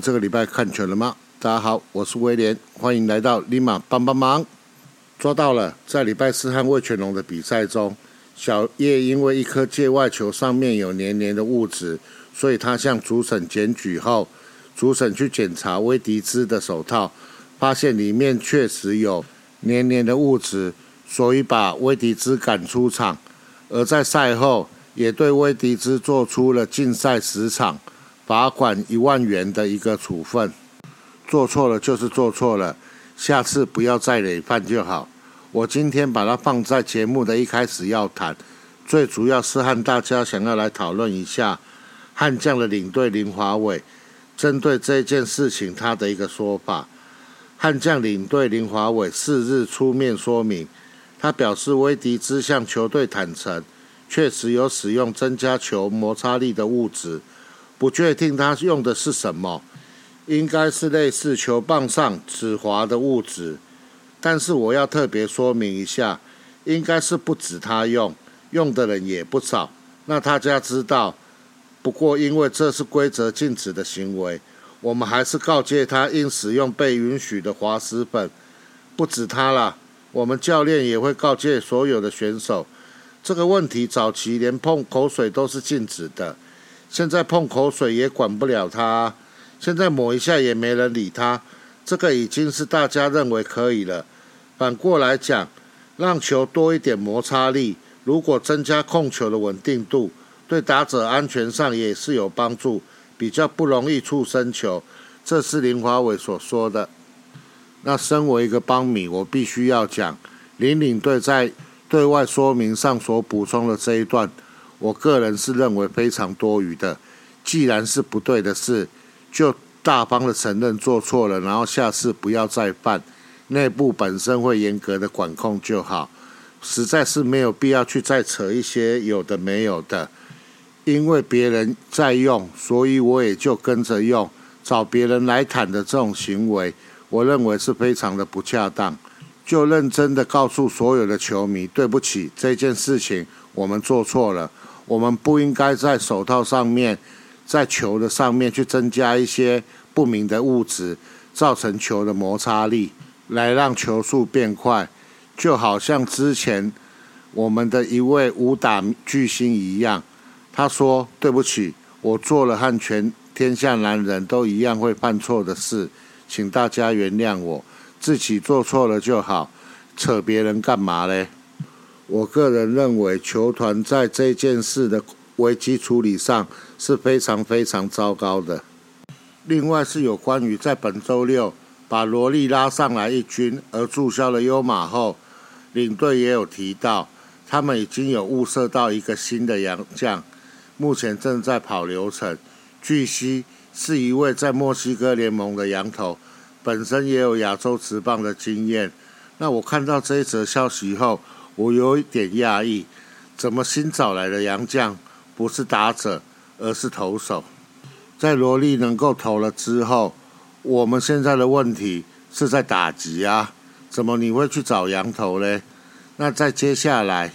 这个礼拜看全了吗？大家好，我是威廉，欢迎来到立马帮帮忙。抓到了，在礼拜四和魏全龙的比赛中，小叶因为一颗界外球上面有黏黏的物质，所以他向主审检举后，主审去检查威迪兹的手套，发现里面确实有黏黏的物质，所以把威迪兹赶出场。而在赛后，也对威迪兹做出了禁赛十场。罚款一万元的一个处分，做错了就是做错了，下次不要再累犯就好。我今天把它放在节目的一开始要谈，最主要是和大家想要来讨论一下悍将的领队林华伟针对这件事情他的一个说法。悍将领队林华伟四日出面说明，他表示威迪兹向球队坦诚，确实有使用增加球摩擦力的物质。不确定他用的是什么，应该是类似球棒上止滑的物质，但是我要特别说明一下，应该是不止他用，用的人也不少。那大家知道，不过因为这是规则禁止的行为，我们还是告诫他应使用被允许的滑石粉。不止他了，我们教练也会告诫所有的选手，这个问题早期连碰口水都是禁止的。现在碰口水也管不了他，现在抹一下也没人理他，这个已经是大家认为可以了。反过来讲，让球多一点摩擦力，如果增加控球的稳定度，对打者安全上也是有帮助，比较不容易触身球。这是林华伟所说的。那身为一个邦米，我必须要讲林领队在对外说明上所补充的这一段。我个人是认为非常多余的。既然是不对的事，就大方的承认做错了，然后下次不要再犯。内部本身会严格的管控就好，实在是没有必要去再扯一些有的没有的。因为别人在用，所以我也就跟着用，找别人来谈的这种行为，我认为是非常的不恰当。就认真的告诉所有的球迷，对不起，这件事情我们做错了。我们不应该在手套上面，在球的上面去增加一些不明的物质，造成球的摩擦力，来让球速变快。就好像之前我们的一位武打巨星一样，他说：“对不起，我做了和全天下男人都一样会犯错的事，请大家原谅我，自己做错了就好，扯别人干嘛嘞？”我个人认为，球团在这件事的危机处理上是非常非常糟糕的。另外是有关于在本周六把罗莉拉上来一军而注销了优马后，领队也有提到，他们已经有物色到一个新的洋将，目前正在跑流程。据悉是一位在墨西哥联盟的洋头，本身也有亚洲职棒的经验。那我看到这一则消息后，我有一点讶异，怎么新找来的洋将不是打者，而是投手？在罗莉能够投了之后，我们现在的问题是在打击啊，怎么你会去找羊头嘞？那在接下来，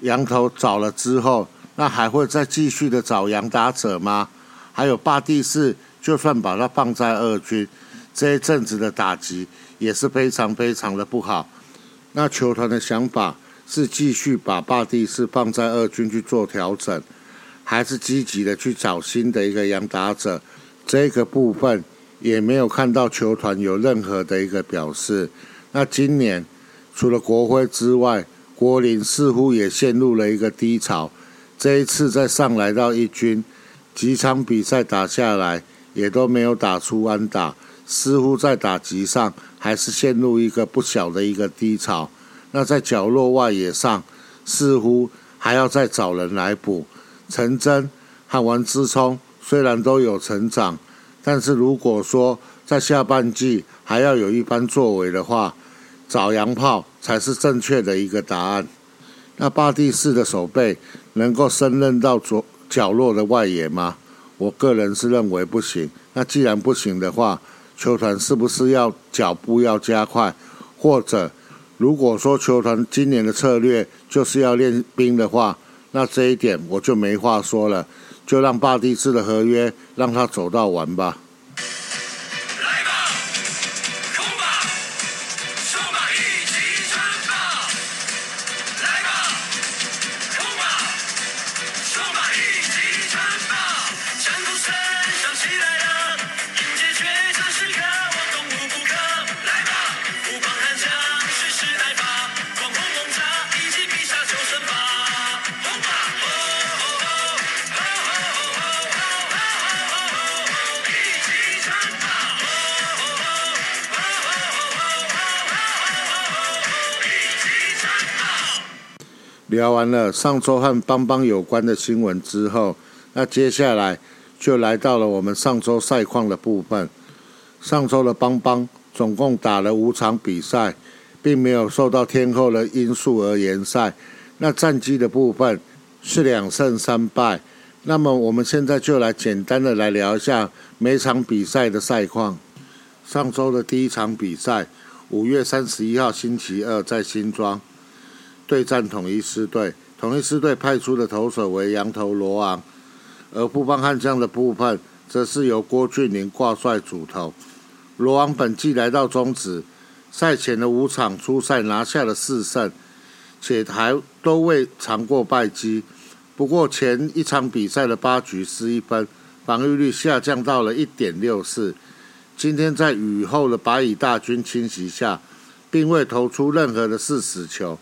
羊头找了之后，那还会再继续的找洋打者吗？还有巴蒂斯，就算把他放在二军，这一阵子的打击也是非常非常的不好。那球团的想法？是继续把霸地是放在二军去做调整，还是积极的去找新的一个洋打者？这个部分也没有看到球团有任何的一个表示。那今年除了国徽之外，国林似乎也陷入了一个低潮。这一次再上来到一军，几场比赛打下来也都没有打出安打，似乎在打击上还是陷入一个不小的一个低潮。那在角落外野上，似乎还要再找人来补。陈真和王之聪虽然都有成长，但是如果说在下半季还要有一番作为的话，找洋炮才是正确的一个答案。那巴蒂斯的手背能够胜任到左角落的外野吗？我个人是认为不行。那既然不行的话，球团是不是要脚步要加快，或者？如果说球团今年的策略就是要练兵的话，那这一点我就没话说了，就让巴蒂斯的合约让他走到完吧。聊完了上周和邦邦有关的新闻之后，那接下来就来到了我们上周赛况的部分。上周的邦邦总共打了五场比赛，并没有受到天后的因素而延赛。那战绩的部分是两胜三败。那么我们现在就来简单的来聊一下每场比赛的赛况。上周的第一场比赛，五月三十一号星期二在新庄。对战统一师队，统一师队派出的投手为羊头罗昂，而布邦悍将的部分则是由郭俊麟挂帅主投。罗昂本季来到中职，赛前的五场初赛拿下了四胜，且还都未尝过败绩。不过前一场比赛的八局失一分，防御率下降到了一点六四。今天在雨后的白蚁大军侵袭下，并未投出任何的四死球。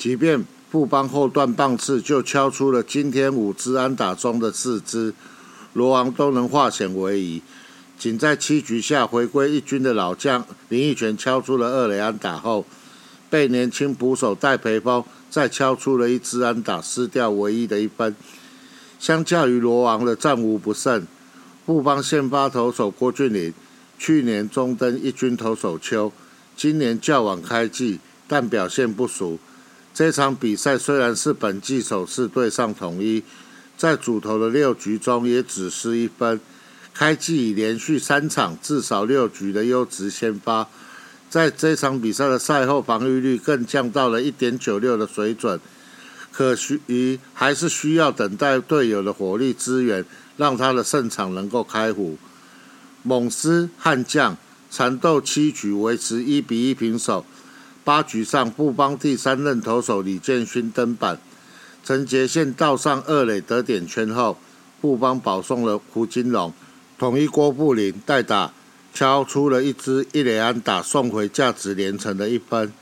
即便布邦后段棒次就敲出了今天五支安打中的四支，罗王都能化险为夷。仅在七局下回归一军的老将林奕泉敲出了二垒安打后，被年轻捕手戴培峰再敲出了一支安打，失掉唯一的一分。相较于罗王的战无不胜，布邦先发投手郭俊麟去年中登一军投手丘，今年较晚开季，但表现不俗。这场比赛虽然是本季首次对上统一，在主投的六局中也只失一分。开季已连续三场至少六局的优质先发，在这场比赛的赛后防御率更降到了一点九六的水准。可需于还是需要等待队友的火力支援，让他的胜场能够开壶。猛狮悍将缠斗七局维持一比一平手。八局上，布邦第三任投手李建勋登板，陈杰宪倒上二垒得点圈后，布邦保送了胡金龙，统一郭布林代打敲出了一支一垒安打，送回价值连城的一分。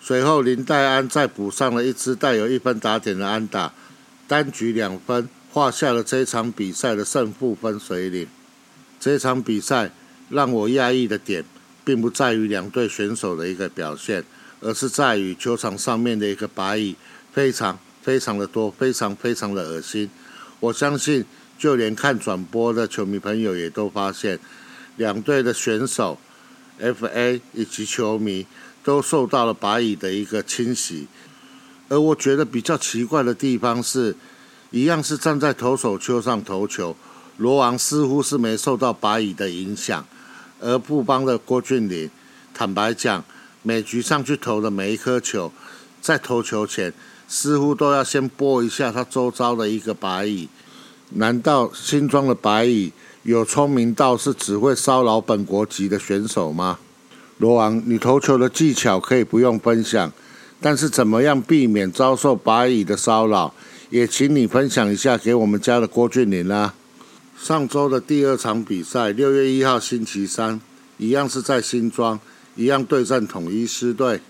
随后林黛安再补上了一支带有一分打点的安打，单局两分，画下了这场比赛的胜负分水岭。这场比赛让我讶异的点，并不在于两队选手的一个表现。而是在于球场上面的一个白蚁非常非常的多，非常非常的恶心。我相信，就连看转播的球迷朋友也都发现，两队的选手、FA 以及球迷都受到了白蚁的一个侵袭。而我觉得比较奇怪的地方是，一样是站在投手丘上投球，罗王似乎是没受到白蚁的影响，而布邦的郭俊麟，坦白讲。每局上去投的每一颗球，在投球前似乎都要先拨一下他周遭的一个白蚁。难道新庄的白蚁有聪明到是只会骚扰本国籍的选手吗？罗王，你投球的技巧可以不用分享，但是怎么样避免遭受白蚁的骚扰，也请你分享一下给我们家的郭俊麟啦。上周的第二场比赛，六月一号星期三，一样是在新庄。一样对战统一师队，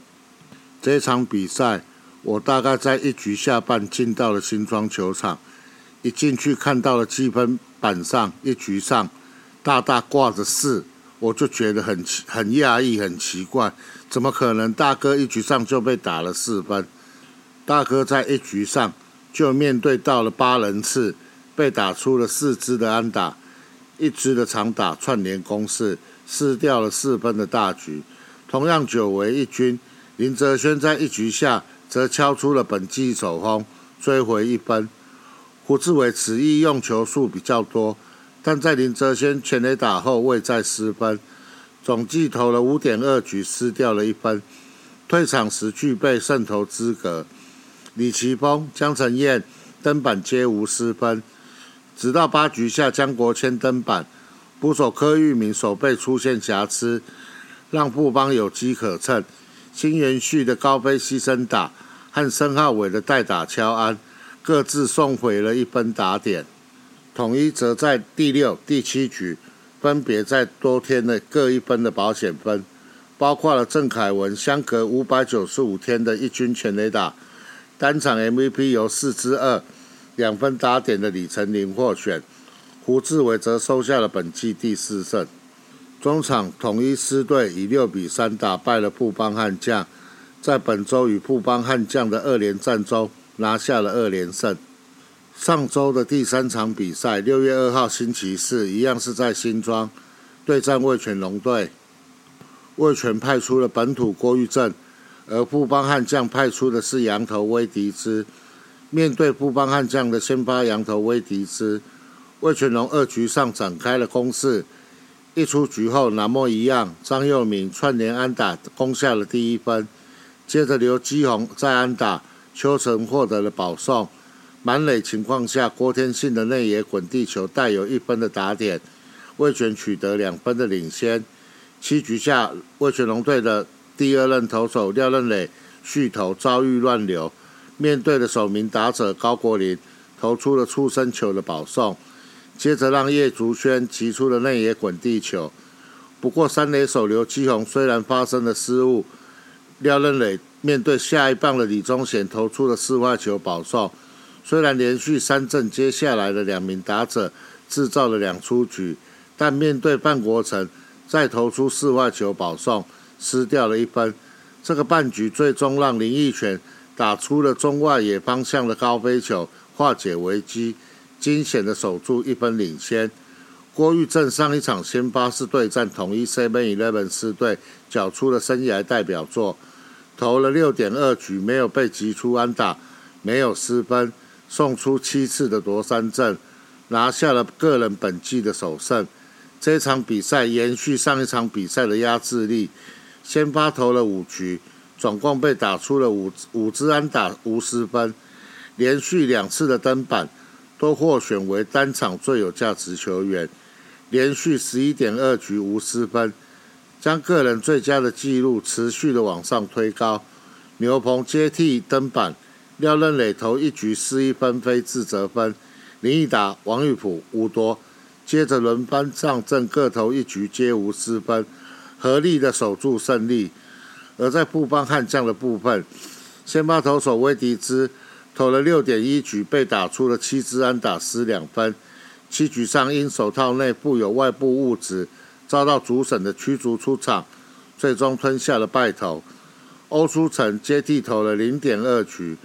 这场比赛我大概在一局下半进到了新庄球场，一进去看到了积分板上一局上大大挂着四，我就觉得很奇很讶异很奇怪，怎么可能大哥一局上就被打了四分？大哥在一局上就面对到了八人次，被打出了四支的安打，一支的长打串联攻势。失掉了四分的大局，同样久违一军，林哲轩在一局下则敲出了本季首轰，追回一分。胡志伟此役用球数比较多，但在林哲轩全垒打后未再失分，总计投了五点二局，失掉了一分，退场时具备胜投资格。李奇峰、江承彦登板皆无失分，直到八局下江国谦登板。捕手柯玉明手背出现瑕疵，让布邦有机可乘。新元旭的高飞牺牲打和申浩伟的代打敲安，各自送回了一分打点。统一则在第六、第七局分别在多天内各一分的保险分，包括了郑凯文相隔五百九十五天的一军全垒打，单场 MVP 由四支二两分打点的李成林获选。胡志伟则收下了本季第四胜。中场统一狮队以六比三打败了富邦悍将，在本周与富邦悍将的二连战中拿下了二连胜。上周的第三场比赛，六月二号星期四，一样是在新庄对战味全龙队。味全派出了本土郭玉正，而富邦悍将派出的是羊头威迪兹。面对富邦悍将的先发羊头威迪兹，魏全龙二局上展开了攻势。一出局后，南莫一样，张佑铭串联安打攻下了第一分。接着刘基宏再安打，邱成获得了保送。满垒情况下，郭天信的内野滚地球带有一分的打点，魏全取得两分的领先。七局下，魏全龙队的第二任投手廖任磊续投遭遇乱流，面对的首名打者高国林投出了出生球的保送，接着让叶竹轩击出了内野滚地球。不过三垒手刘基宏虽然发生了失误，廖任磊面对下一棒的李宗贤投出了四坏球保送。虽然连续三阵接下来的两名打者制造了两出局，但面对范国成再投出四坏球保送，失掉了一分。这个半局最终让林奕泉打出了中外野方向的高飞球，化解危机，惊险的守住一分领先。郭玉正上一场先发是对战统一 Seven Eleven 四队，缴出了生涯代表作，投了六点二局，没有被击出安打，没有失分。送出七次的夺三阵，拿下了个人本季的首胜。这场比赛延续上一场比赛的压制力，先发投了五局，总共被打出了五五支安打，无失分。连续两次的登板都获选为单场最有价值球员，连续十一点二局无失分，将个人最佳的纪录持续的往上推高。牛棚接替登板。廖任磊投一局失一分飞自责分，林义达、王玉普无多，接着轮番上阵各投一局皆无失分，合力的守住胜利。而在布邦悍将的部分，先发投手威迪兹投了六点一局，被打出了七支安打失两分，七局上因手套内附有外部物质，遭到主审的驱逐出场，最终吞下了败投。欧书成接替投了零点二局。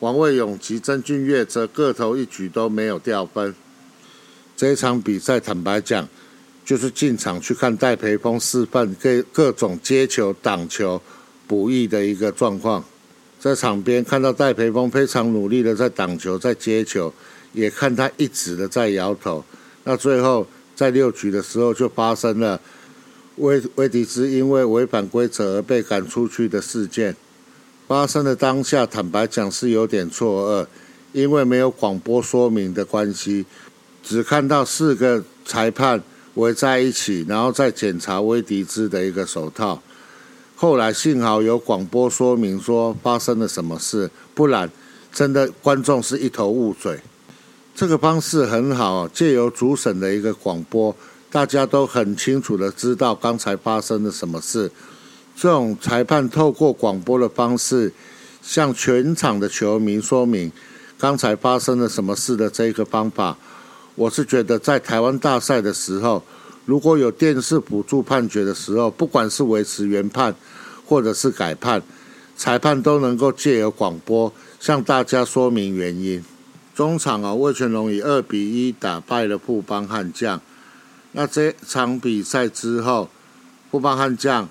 王卫勇及曾俊岳则各投一局都没有掉分。这场比赛，坦白讲，就是进场去看戴培峰示范各各种接球、挡球、补益的一个状况。在场边看到戴培峰非常努力的在挡球、在接球，也看他一直的在摇头。那最后在六局的时候，就发生了威威迪斯因为违反规则而被赶出去的事件。发生的当下，坦白讲是有点错愕，因为没有广播说明的关系，只看到四个裁判围在一起，然后再检查威迪兹的一个手套。后来幸好有广播说明说发生了什么事，不然真的观众是一头雾水。这个方式很好，借由主审的一个广播，大家都很清楚的知道刚才发生了什么事。这种裁判透过广播的方式，向全场的球迷说明刚才发生了什么事的这个方法，我是觉得在台湾大赛的时候，如果有电视辅助判决的时候，不管是维持原判或者是改判，裁判都能够借由广播向大家说明原因。中场啊，魏全龙以二比一打败了富邦悍将。那这场比赛之后，富邦悍将。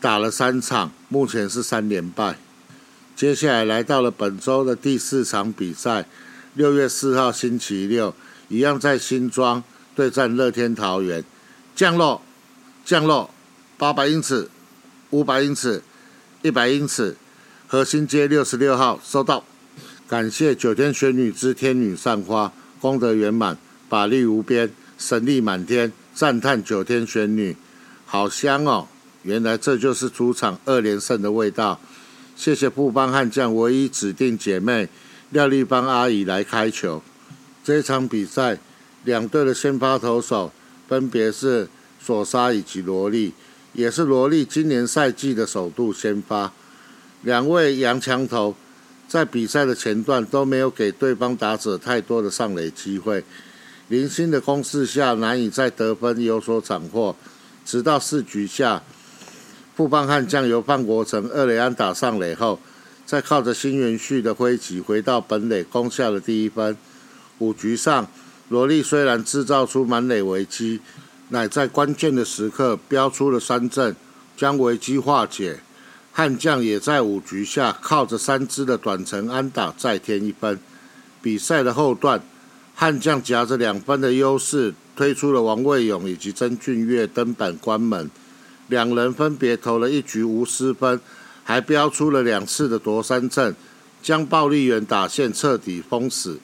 打了三场，目前是三连败。接下来来到了本周的第四场比赛，六月四号星期六，一样在新庄对战乐天桃园。降落，降落，八百英尺，五百英尺，一百英尺，核心街六十六号收到。感谢九天玄女之天女散花，功德圆满，法力无边，神力满天，赞叹九天玄女，好香哦！原来这就是主场二连胜的味道。谢谢布邦悍将唯一指定姐妹廖丽芳阿姨来开球。这场比赛，两队的先发投手分别是索沙以及罗莉，也是罗莉今年赛季的首度先发。两位洋枪头在比赛的前段都没有给对方打者太多的上垒机会，零星的攻势下难以在得分有所斩获，直到四局下。富邦悍将由范国成二垒安打上垒后，再靠着新元旭的挥击回到本垒攻下了第一分。五局上，罗莉虽然制造出满垒危机，乃在关键的时刻飙出了三振，将危机化解。悍将也在五局下靠着三支的短程安打再添一分。比赛的后段，悍将夹着两分的优势，推出了王卫勇以及曾俊岳登板关门，两人分别投了一局无失分，还飙出了两次的夺三振，将暴力员打线彻底封死。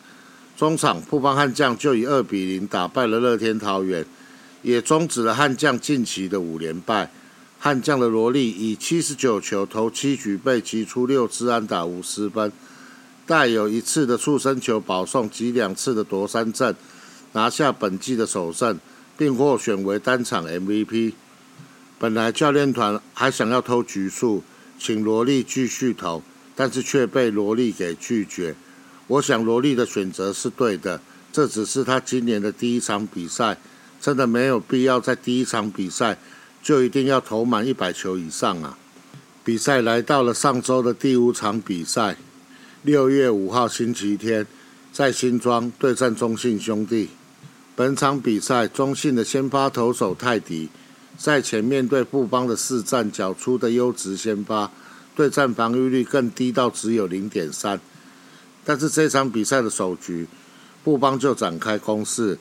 中场，富邦悍将就以二比零打败了乐天桃园，也终止了悍将近期的五连败。悍将的罗莉以七十九球投七局被击出六支安打五十分，带有一次的触身球保送及两次的夺三振，拿下本季的首胜，并获选为单场 MVP。本来教练团还想要偷局数，请罗莉继续投，但是却被罗莉给拒绝。我想罗莉的选择是对的，这只是他今年的第一场比赛，真的没有必要在第一场比赛。就一定要投满一百球以上啊！比赛来到了上周的第五场比赛，六月五号星期天，在新庄对战中信兄弟。本场比赛，中信的先发投手泰迪赛前面对布邦的四战缴出的优质先发，对战防御率更低到只有零点三。但是这场比赛的首局，布邦就展开攻势，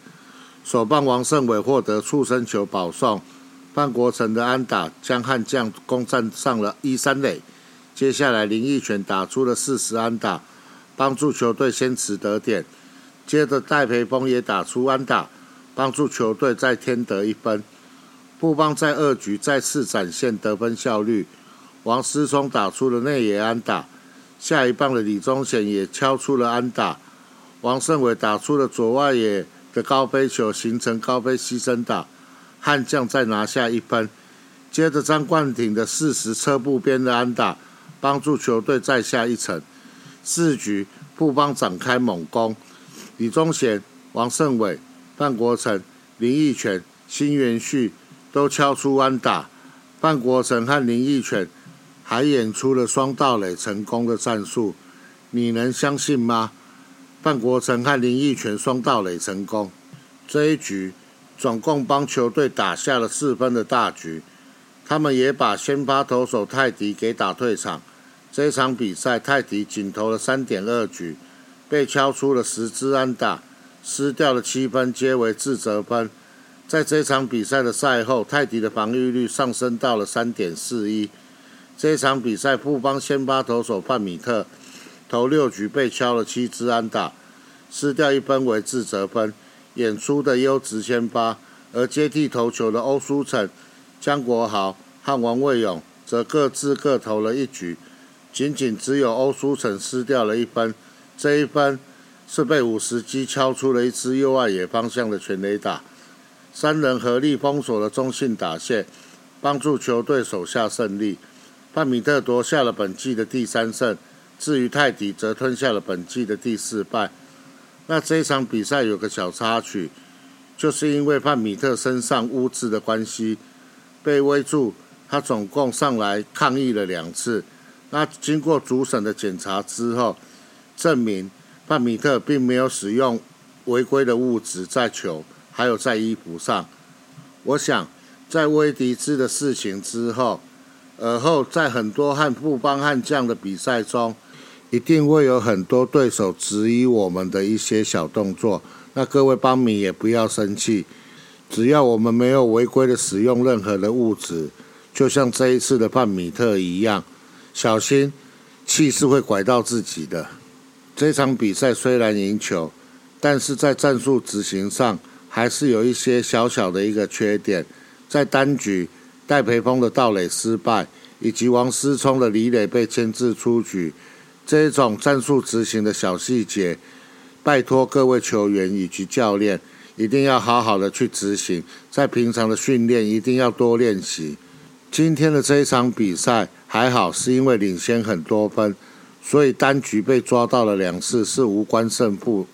首棒王胜伟获得触身球保送。范国成的安打将悍将攻占上了一三垒，接下来林奕泉打出了四十安打，帮助球队先持得点。接着戴培峰也打出安打，帮助球队再添得一分。布邦在二局再次展现得分效率，王思聪打出了内野安打，下一棒的李宗贤也敲出了安打，王胜伟打出了左外野的高飞球，形成高飞牺牲打。悍将再拿下一分，接着张冠廷的四十车步边的安打，帮助球队再下一城。四局布邦展开猛攻，李宗贤、王胜伟、范国成、林奕泉、辛元旭都敲出安打。范国成和林奕泉还演出了双盗垒成功的战术，你能相信吗？范国成和林奕泉双盗垒成功，这一局。总共帮球队打下了四分的大局，他们也把先发投手泰迪给打退场。这场比赛，泰迪仅投了三点二局，被敲出了十支安打，失掉了七分，皆为自责分。在这场比赛的赛后，泰迪的防御率上升到了三点四一。这场比赛，富邦先发投手范米特投六局被敲了七支安打，失掉一分为自责分。演出的优质先发，而接替投球的欧舒成、江国豪和王卫勇则各自各投了一局，仅仅只有欧舒成失掉了一分，这一分是被五十击敲出了一支右外野方向的全垒打。三人合力封锁了中信打线，帮助球队守下胜利。范米特夺下了本季的第三胜，至于泰迪则吞下了本季的第四败。那这一场比赛有个小插曲，就是因为范米特身上污渍的关系被围住，他总共上来抗议了两次。那经过主审的检查之后，证明范米特并没有使用违规的物质在球，还有在衣服上。我想，在威迪兹的事情之后，而后在很多和布邦悍将的比赛中。一定会有很多对手质疑我们的一些小动作，那各位邦迷也不要生气，只要我们没有违规的使用任何的物质，就像这一次的范米特一样，小心气是会拐到自己的。这场比赛虽然赢球，但是在战术执行上还是有一些小小的一个缺点，在单局戴培峰的盗垒失败，以及王思聪的李磊被牵制出局。这一种战术执行的小细节，拜托各位球员以及教练一定要好好的去执行，在平常的训练一定要多练习。今天的这一场比赛还好，是因为领先很多分，所以单局被抓到了两次是无关胜负。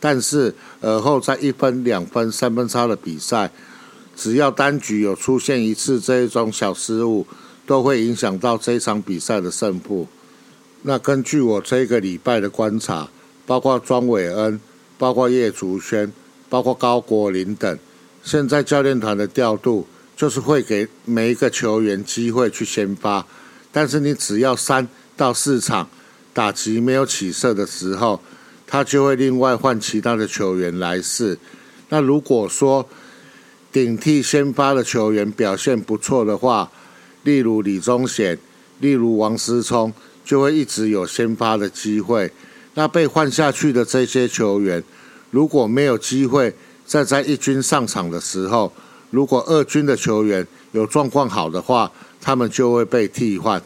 但是而后在一分、两分、三分差的比赛，只要单局有出现一次这一种小失误，都会影响到这场比赛的胜负。那根据我这个礼拜的观察，包括庄伟恩、包括叶竹轩、包括高国林等，现在教练团的调度就是会给每一个球员机会去先发，但是你只要三到四场打击没有起色的时候，他就会另外换其他的球员来试。那如果说顶替先发的球员表现不错的话，例如李宗显，例如王思聪。就会一直有先发的机会。那被换下去的这些球员，如果没有机会再在一军上场的时候，如果二军的球员有状况好的话，他们就会被替换。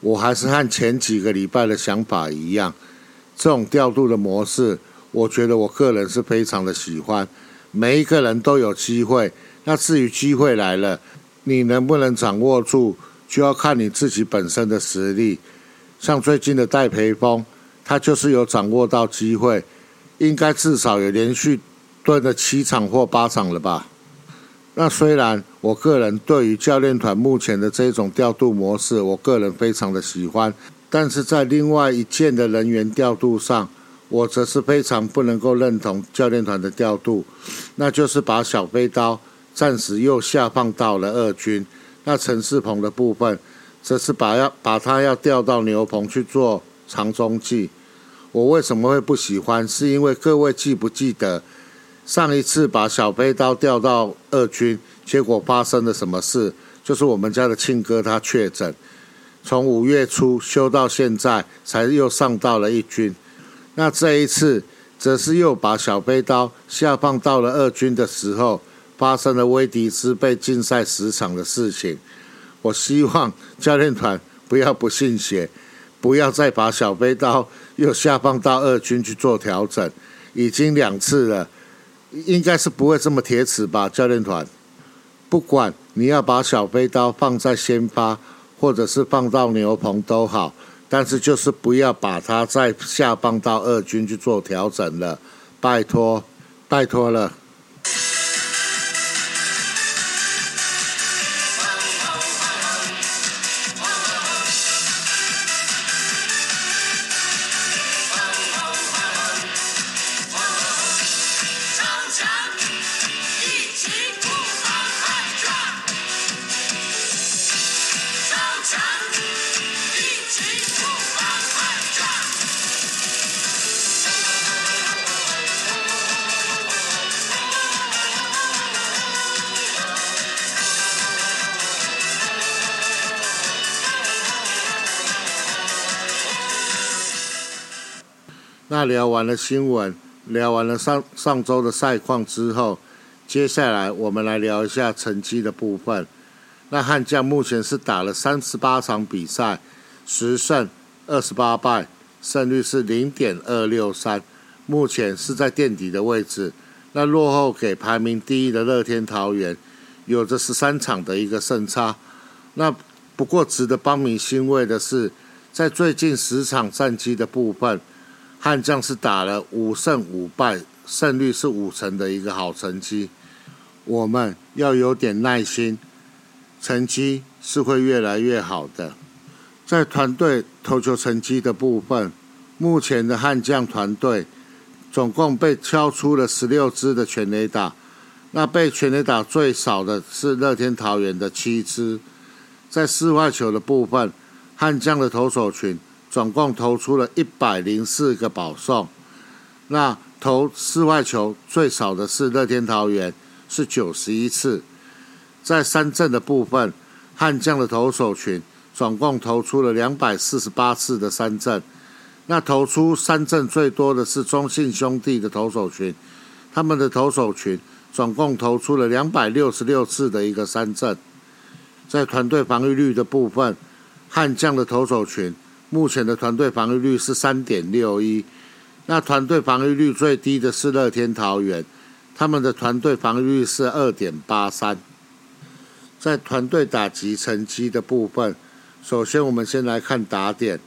我还是和前几个礼拜的想法一样，这种调度的模式，我觉得我个人是非常的喜欢。每一个人都有机会，那至于机会来了，你能不能掌握住，就要看你自己本身的实力。像最近的戴培峰，他就是有掌握到机会，应该至少有连续蹲了七场或八场了吧。那虽然我个人对于教练团目前的这种调度模式，我个人非常的喜欢，但是在另外一件的人员调度上，我则是非常不能够认同教练团的调度，那就是把小飞刀暂时又下放到了二军，那陈世鹏的部分。则是把要把他要调到牛棚去做长中计，我为什么会不喜欢？是因为各位记不记得上一次把小飞刀调到二军，结果发生了什么事？就是我们家的庆哥他确诊，从五月初休到现在，才又上到了一军。那这一次则是又把小飞刀下放到了二军的时候，发生了威迪斯被禁赛十场的事情。我希望教练团不要不信邪，不要再把小飞刀又下放到二军去做调整，已经两次了，应该是不会这么铁齿吧？教练团，不管你要把小飞刀放在先发，或者是放到牛棚都好，但是就是不要把它再下放到二军去做调整了，拜托，拜托了。那聊完了新闻，聊完了上上周的赛况之后，接下来我们来聊一下成绩的部分。那悍将目前是打了三十八场比赛，十胜二十八败，胜率是零点二六三，目前是在垫底的位置。那落后给排名第一的乐天桃园，有着十三场的一个胜差。那不过值得帮民欣慰的是，在最近十场战绩的部分。悍将是打了五胜五败，胜率是五成的一个好成绩。我们要有点耐心，成绩是会越来越好的。在团队投球成绩的部分，目前的悍将团队总共被敲出了十六支的全垒打，那被全垒打最少的是乐天桃园的七支。在四外球的部分，悍将的投手群。总共投出了一百零四个保送，那投四外球最少的是乐天桃园，是九十一次。在三振的部分，悍将的投手群总共投出了两百四十八次的三振，那投出三振最多的是中信兄弟的投手群，他们的投手群总共投出了两百六十六次的一个三振。在团队防御率的部分，悍将的投手群。目前的团队防御率是三点六一，那团队防御率最低的是乐天桃园，他们的团队防御率是二点八三。在团队打击成绩的部分，首先我们先来看打点，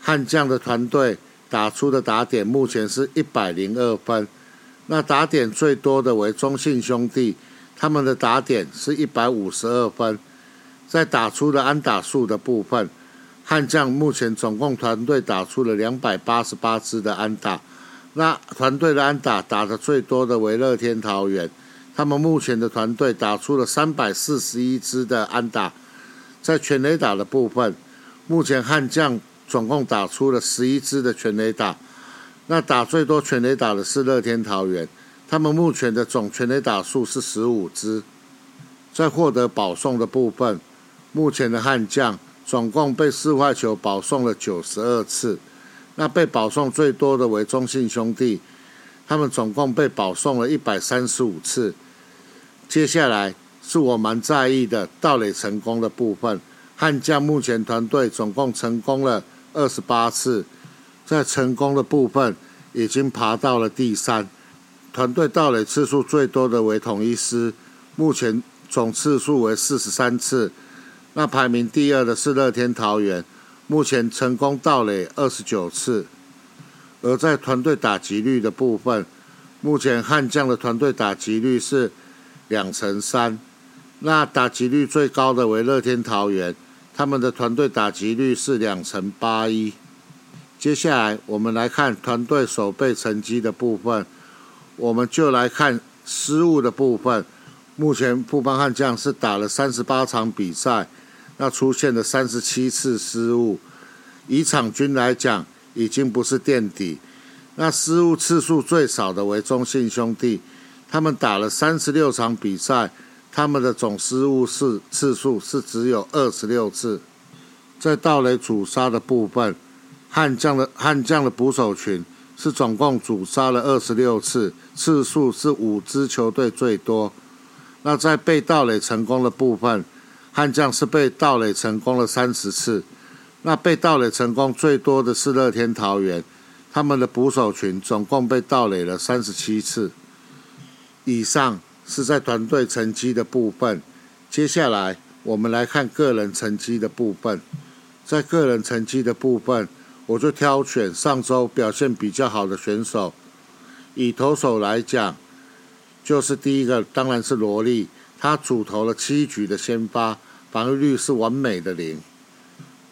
悍将的团队打出的打点目前是一百零二分，那打点最多的为中信兄弟，他们的打点是一百五十二分，在打出的安打数的部分。悍将目前总共团队打出了两百八十八支的安打，那团队的安打打的最多的为乐天桃园，他们目前的团队打出了三百四十一支的安打，在全垒打的部分，目前悍将总共打出了十一支的全垒打，那打最多全垒打的是乐天桃园，他们目前的总全垒打数是十五支，在获得保送的部分，目前的悍将。总共被四坏球保送了九十二次，那被保送最多的为中信兄弟，他们总共被保送了一百三十五次。接下来是我蛮在意的盗垒成功的部分，悍将目前团队总共成功了二十八次，在成功的部分已经爬到了第三，团队盗垒次数最多的为统一师，目前总次数为四十三次。那排名第二的是乐天桃园，目前成功盗垒二十九次。而在团队打击率的部分，目前悍将的团队打击率是两成三。那打击率最高的为乐天桃园，他们的团队打击率是两成八一。接下来我们来看团队守备成绩的部分，我们就来看失误的部分。目前富邦悍将是打了三十八场比赛。那出现了三十七次失误，以场均来讲，已经不是垫底。那失误次数最少的为中信兄弟，他们打了三十六场比赛，他们的总失误是次数是只有二十六次。在盗垒主杀的部分，悍将的悍将的捕手群是总共主杀了二十六次，次数是五支球队最多。那在被盗垒成功的部分。悍将是被盗垒成功了三十次，那被盗垒成功最多的是乐天桃园，他们的捕手群总共被盗垒了三十七次。以上是在团队成绩的部分，接下来我们来看个人成绩的部分。在个人成绩的部分，我就挑选上周表现比较好的选手。以投手来讲，就是第一个当然是罗莉。他主投了七局的先发，防御率是完美的零。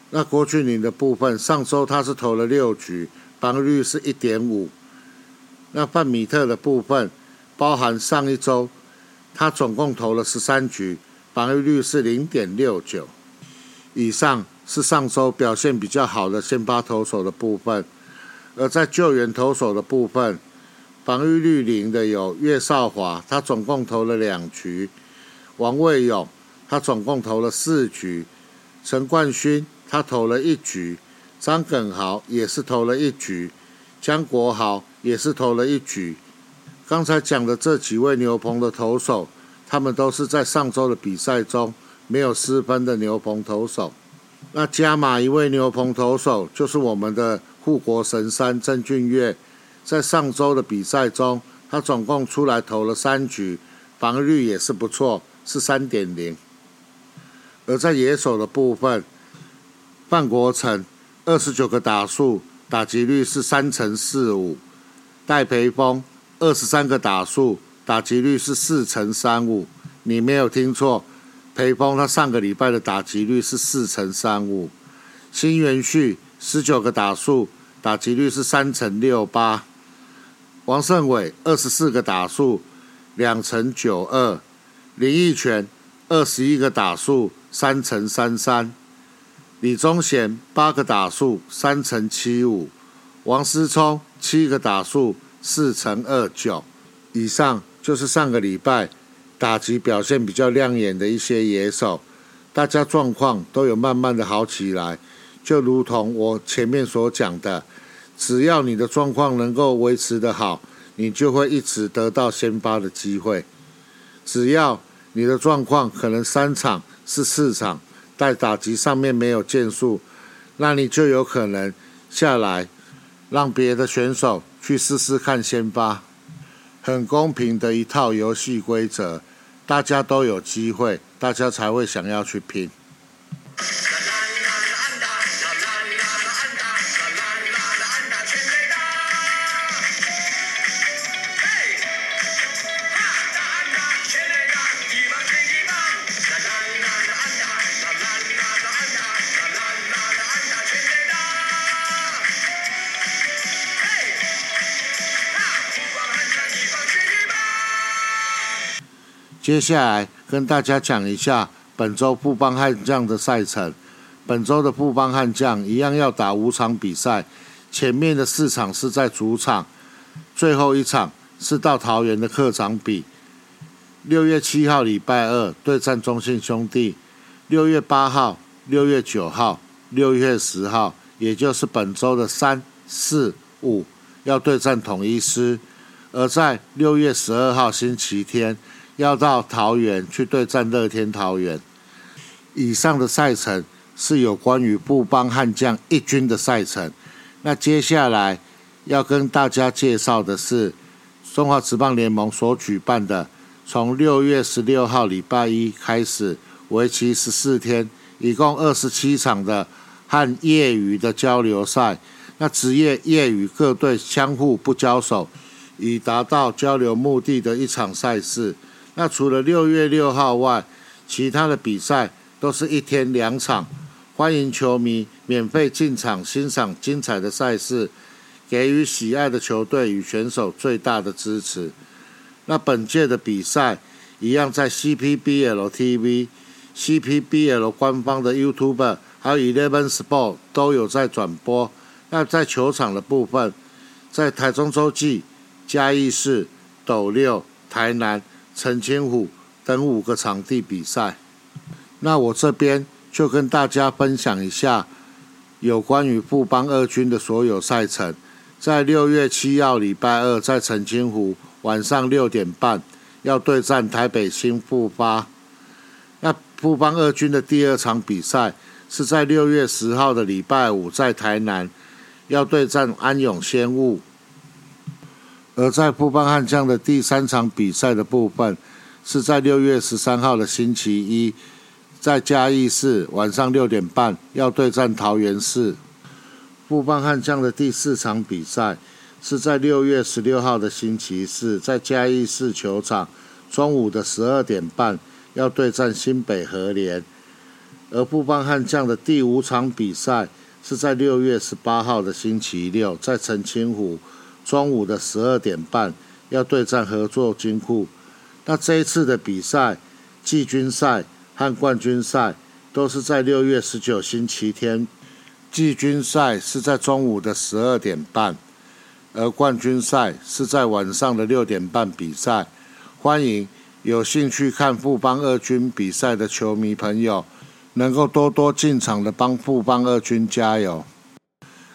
那郭俊麟的部分，上周他是投了六局，防御率是一点五。那范米特的部分，包含上一周，他总共投了十三局，防御率是零点六九。以上是上周表现比较好的先发投手的部分，而在救援投手的部分，防御率零的有岳少华，他总共投了两局。王卫勇，他总共投了四局；陈冠勋他投了一局；张耿豪也是投了一局；江国豪也是投了一局。刚才讲的这几位牛棚的投手，他们都是在上周的比赛中没有失分的牛棚投手。那加码一位牛棚投手，就是我们的护国神山郑俊岳，在上周的比赛中，他总共出来投了三局，防御率也是不错。是三点零，而在野手的部分，范国成二十九个打数，打击率是三成四五；戴培峰二十三个打数，打击率是四成三五。你没有听错，培峰他上个礼拜的打击率是四成三五。新元旭十九个打数，打击率是三成六八。王胜伟二十四个打数，两成九二。林奕泉二十一个打数三乘三三，李宗贤八个打数三乘七五，王思聪七个打数四乘二九。以上就是上个礼拜打击表现比较亮眼的一些野手，大家状况都有慢慢的好起来。就如同我前面所讲的，只要你的状况能够维持的好，你就会一直得到先发的机会。只要你的状况可能三场是四场，在打击上面没有建树，那你就有可能下来，让别的选手去试试看先发，很公平的一套游戏规则，大家都有机会，大家才会想要去拼。接下来跟大家讲一下本周富邦悍将的赛程。本周的富邦悍将一样要打五场比赛，前面的四场是在主场，最后一场是到桃园的客场比。六月七号礼拜二对战中信兄弟，六月八号、六月九号、六月十号，也就是本周的三四五要对战统一师，而在六月十二号星期天要到桃园去对战乐天桃园。以上的赛程。是有关于布邦悍将一军的赛程。那接下来要跟大家介绍的是中华职棒联盟所举办的，从六月十六号礼拜一开始，为期十四天，一共二十七场的和业余的交流赛。那职业、业余各队相互不交手，以达到交流目的的一场赛事。那除了六月六号外，其他的比赛都是一天两场。欢迎球迷免费进场欣赏精彩的赛事，给予喜爱的球队与选手最大的支持。那本届的比赛一样在 CPBL TV、CPBL 官方的 YouTube 还有 Eleven Sport 都有在转播。那在球场的部分，在台中洲际、嘉义市、斗六、台南、陈清湖等五个场地比赛。那我这边。就跟大家分享一下有关于富邦二军的所有赛程。在六月七号礼拜二，在澄清湖晚上六点半要对战台北新富发。那富邦二军的第二场比赛是在六月十号的礼拜五，在台南要对战安永仙雾。而在布邦悍将的第三场比赛的部分，是在六月十三号的星期一。在嘉义市晚上六点半要对战桃园市。布邦悍将的第四场比赛是在六月十六号的星期四，在嘉义市球场中午的十二点半要对战新北和联。而布邦悍将的第五场比赛是在六月十八号的星期六，在澄清湖中午的十二点半要对战合作金库。那这一次的比赛季军赛。和冠军赛都是在六月十九星期天，季军赛是在中午的十二点半，而冠军赛是在晚上的六点半比赛。欢迎有兴趣看富邦二军比赛的球迷朋友，能够多多进场的帮富邦二军加油。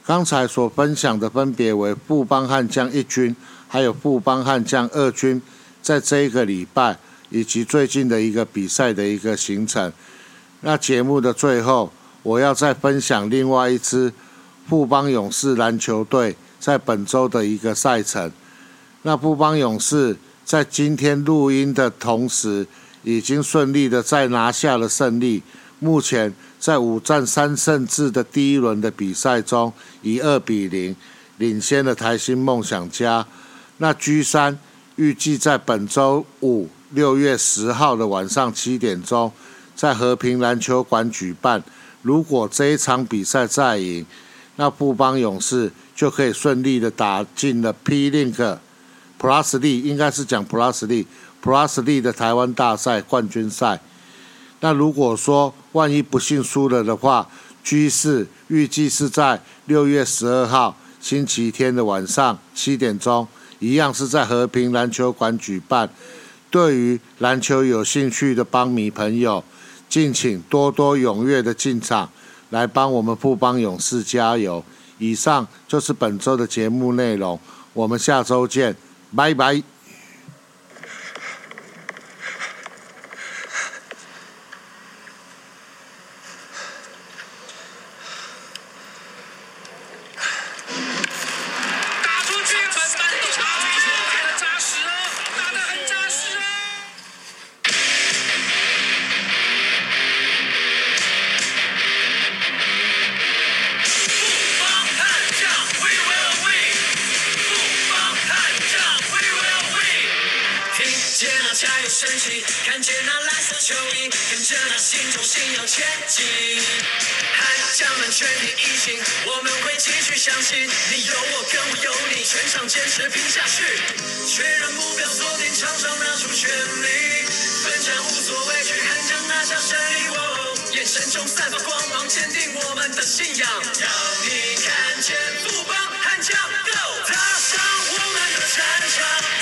刚才所分享的分别为富邦悍将一军，还有富邦悍将二军，在这一个礼拜。以及最近的一个比赛的一个行程。那节目的最后，我要再分享另外一支富邦勇士篮球队在本周的一个赛程。那富邦勇士在今天录音的同时，已经顺利的再拿下了胜利。目前在五战三胜制的第一轮的比赛中，以二比零领先了台新梦想家。那 G 三预计在本周五。六月十号的晚上七点钟，在和平篮球馆举办。如果这一场比赛再赢，那富邦勇士就可以顺利的打进了 P Link Plus D，应该是讲 Plus D Plus D 的台湾大赛冠军赛。那如果说万一不幸输了的话居士预计是在六月十二号星期天的晚上七点钟，一样是在和平篮球馆举办。对于篮球有兴趣的邦迷朋友，敬请多多踊跃的进场，来帮我们富邦勇士加油。以上就是本周的节目内容，我们下周见，拜拜。见那加油升起，看见那蓝色球衣，跟着那心中信仰前进。喊将们全体一心，我们会继续相信。你有我，跟我有你，全场坚持拼下去。确认目标锁定，场上拿出全力，奋战无所畏惧，悍将拿下胜利。哦，眼神中散发光芒，坚定我们的信仰。要你看见不邦悍将，Go！踏上我们的战场。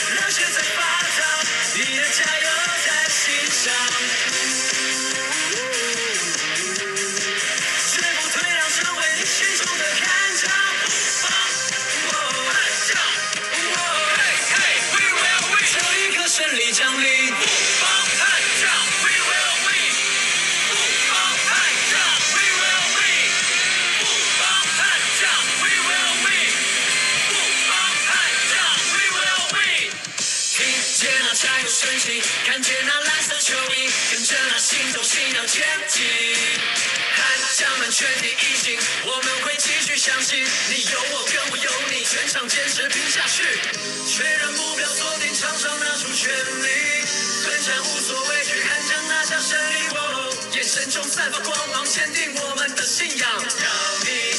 全体一心，我们会继续相信，你有我，跟我有你，全场坚持拼下去，确认目标锁定，场上拿出全力，奋战无所畏惧，悍将拿下胜利，哦，眼神中散发光芒，坚定我们的信仰，让你。